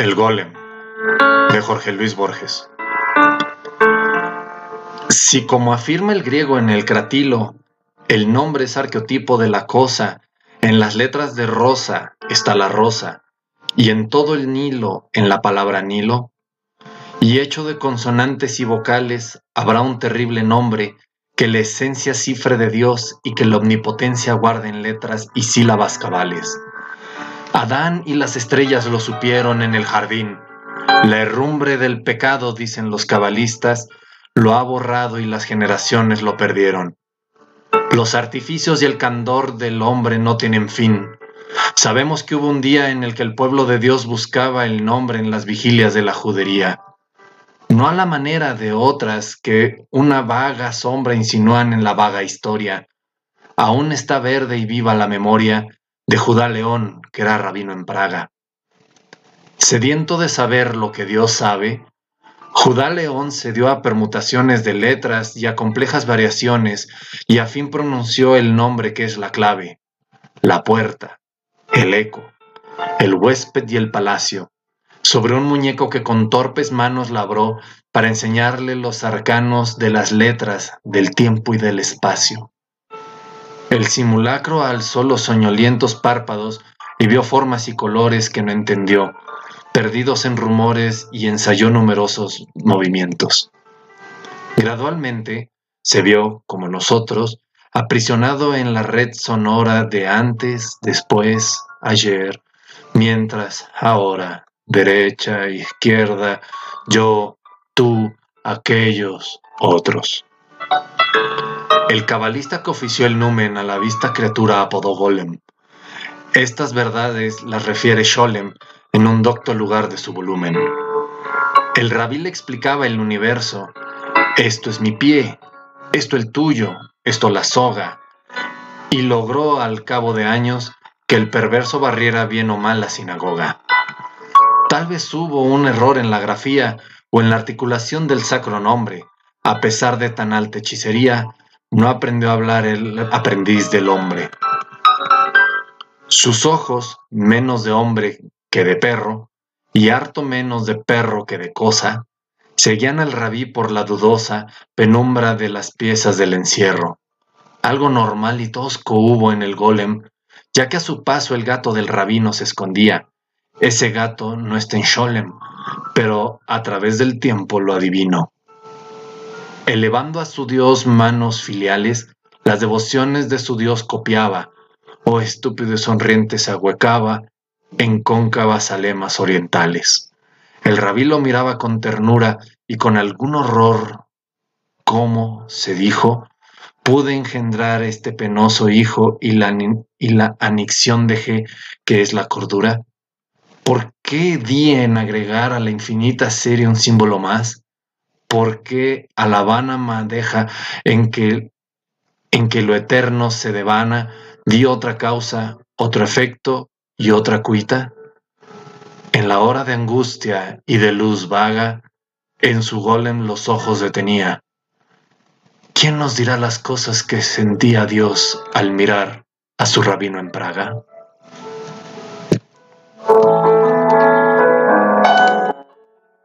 El Golem, de Jorge Luis Borges. Si como afirma el griego en el cratilo, el nombre es arqueotipo de la cosa, en las letras de rosa está la rosa, y en todo el Nilo, en la palabra Nilo, y hecho de consonantes y vocales, habrá un terrible nombre que la esencia cifre de Dios y que la omnipotencia guarde en letras y sílabas cabales. Adán y las estrellas lo supieron en el jardín. La herrumbre del pecado, dicen los cabalistas, lo ha borrado y las generaciones lo perdieron. Los artificios y el candor del hombre no tienen fin. Sabemos que hubo un día en el que el pueblo de Dios buscaba el nombre en las vigilias de la judería. No a la manera de otras que una vaga sombra insinúan en la vaga historia. Aún está verde y viva la memoria de Judá León, que era rabino en Praga. Sediento de saber lo que Dios sabe, Judá León se dio a permutaciones de letras y a complejas variaciones y a fin pronunció el nombre que es la clave, la puerta, el eco, el huésped y el palacio, sobre un muñeco que con torpes manos labró para enseñarle los arcanos de las letras del tiempo y del espacio. El simulacro alzó los soñolientos párpados y vio formas y colores que no entendió, perdidos en rumores y ensayó numerosos movimientos. Gradualmente se vio, como nosotros, aprisionado en la red sonora de antes, después, ayer, mientras, ahora, derecha, izquierda, yo, tú, aquellos, otros. El cabalista que ofició el numen a la vista criatura apodó Golem. Estas verdades las refiere Sholem en un docto lugar de su volumen. El rabí le explicaba el universo. Esto es mi pie, esto el tuyo, esto la soga. Y logró al cabo de años que el perverso barriera bien o mal la sinagoga. Tal vez hubo un error en la grafía o en la articulación del sacro nombre. A pesar de tan alta hechicería, no aprendió a hablar el aprendiz del hombre. Sus ojos, menos de hombre que de perro, y harto menos de perro que de cosa, seguían al rabí por la dudosa penumbra de las piezas del encierro. Algo normal y tosco hubo en el golem, ya que a su paso el gato del rabino se escondía. Ese gato no está en Sholem, pero a través del tiempo lo adivino elevando a su Dios manos filiales, las devociones de su Dios copiaba, o oh estúpido y sonriente se ahuecaba en cóncavas alemas orientales. El rabí lo miraba con ternura y con algún horror. ¿Cómo, se dijo, pude engendrar este penoso hijo y la, y la anixión dejé que es la cordura? ¿Por qué di en agregar a la infinita serie un símbolo más? ¿Por qué a la en que, en que lo eterno se devana, di otra causa, otro efecto y otra cuita? En la hora de angustia y de luz vaga, en su golem los ojos detenía. ¿Quién nos dirá las cosas que sentía Dios al mirar a su rabino en Praga?